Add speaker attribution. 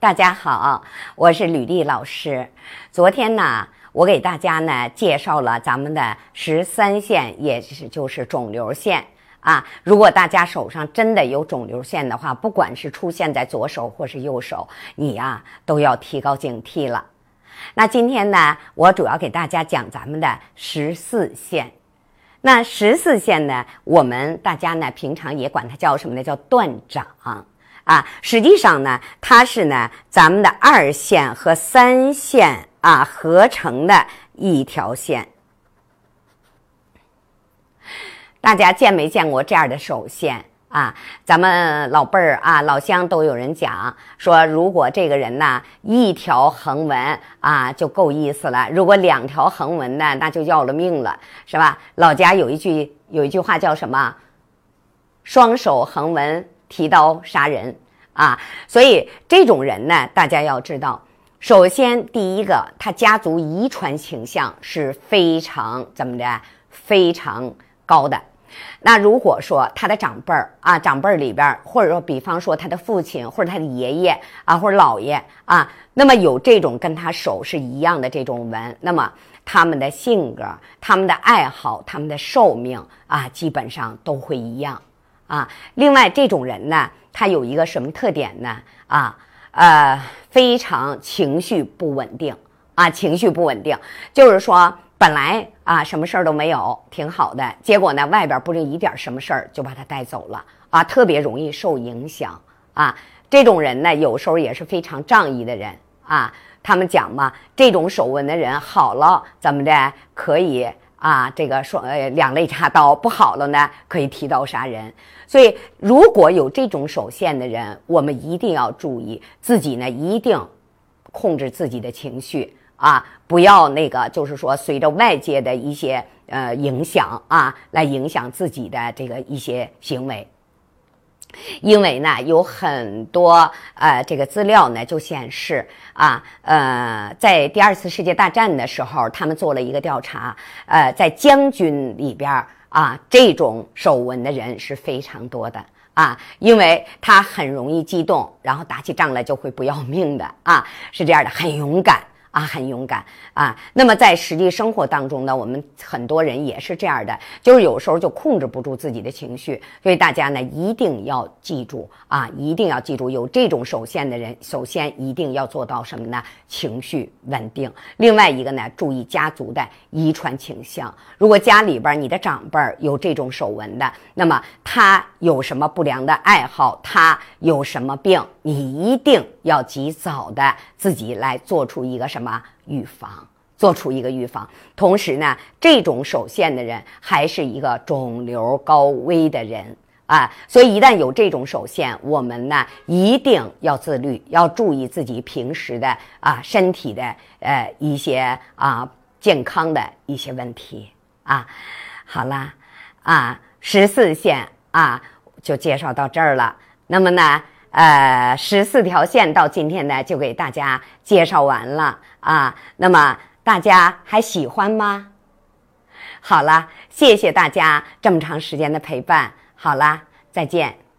Speaker 1: 大家好，我是吕丽老师。昨天呢，我给大家呢介绍了咱们的十三线，也是就是肿瘤线啊。如果大家手上真的有肿瘤线的话，不管是出现在左手或是右手，你呀都要提高警惕了。那今天呢，我主要给大家讲咱们的十四线。那十四线呢，我们大家呢平常也管它叫什么呢？叫断掌。啊，实际上呢，它是呢咱们的二线和三线啊合成的一条线。大家见没见过这样的手线啊？咱们老辈儿啊、老乡都有人讲说，如果这个人呢一条横纹啊就够意思了，如果两条横纹呢，那就要了命了，是吧？老家有一句有一句话叫什么？双手横纹。提刀杀人啊！所以这种人呢，大家要知道，首先第一个，他家族遗传倾向是非常怎么的，非常高的。那如果说他的长辈儿啊，长辈儿里边，或者说比方说他的父亲或者他的爷爷啊，或者姥爷啊，那么有这种跟他手是一样的这种纹，那么他们的性格、他们的爱好、他们的寿命啊，基本上都会一样。啊，另外这种人呢，他有一个什么特点呢？啊，呃，非常情绪不稳定啊，情绪不稳定，就是说本来啊什么事儿都没有，挺好的，结果呢外边不是一点什么事儿就把他带走了啊，特别容易受影响啊。这种人呢，有时候也是非常仗义的人啊。他们讲嘛，这种手纹的人好了怎么的可以。啊，这个说呃两肋插刀不好了呢，可以提刀杀人。所以如果有这种手线的人，我们一定要注意自己呢，一定控制自己的情绪啊，不要那个就是说随着外界的一些呃影响啊，来影响自己的这个一些行为。因为呢，有很多呃，这个资料呢就显示啊，呃，在第二次世界大战的时候，他们做了一个调查，呃，在将军里边啊，这种手纹的人是非常多的啊，因为他很容易激动，然后打起仗来就会不要命的啊，是这样的，很勇敢。啊，很勇敢啊！那么在实际生活当中呢，我们很多人也是这样的，就是有时候就控制不住自己的情绪。所以大家呢一定要记住啊，一定要记住，有这种手线的人，首先一定要做到什么呢？情绪稳定。另外一个呢，注意家族的遗传倾向。如果家里边你的长辈有这种手纹的，那么他有什么不良的爱好，他有什么病，你一定要及早的自己来做出一个什。什么预防？做出一个预防。同时呢，这种手线的人还是一个肿瘤高危的人啊，所以一旦有这种手线，我们呢一定要自律，要注意自己平时的啊身体的呃一些啊健康的一些问题啊。好了啊，十四线啊就介绍到这儿了。那么呢？呃，十四条线到今天呢，就给大家介绍完了啊。那么大家还喜欢吗？好了，谢谢大家这么长时间的陪伴。好了，再见。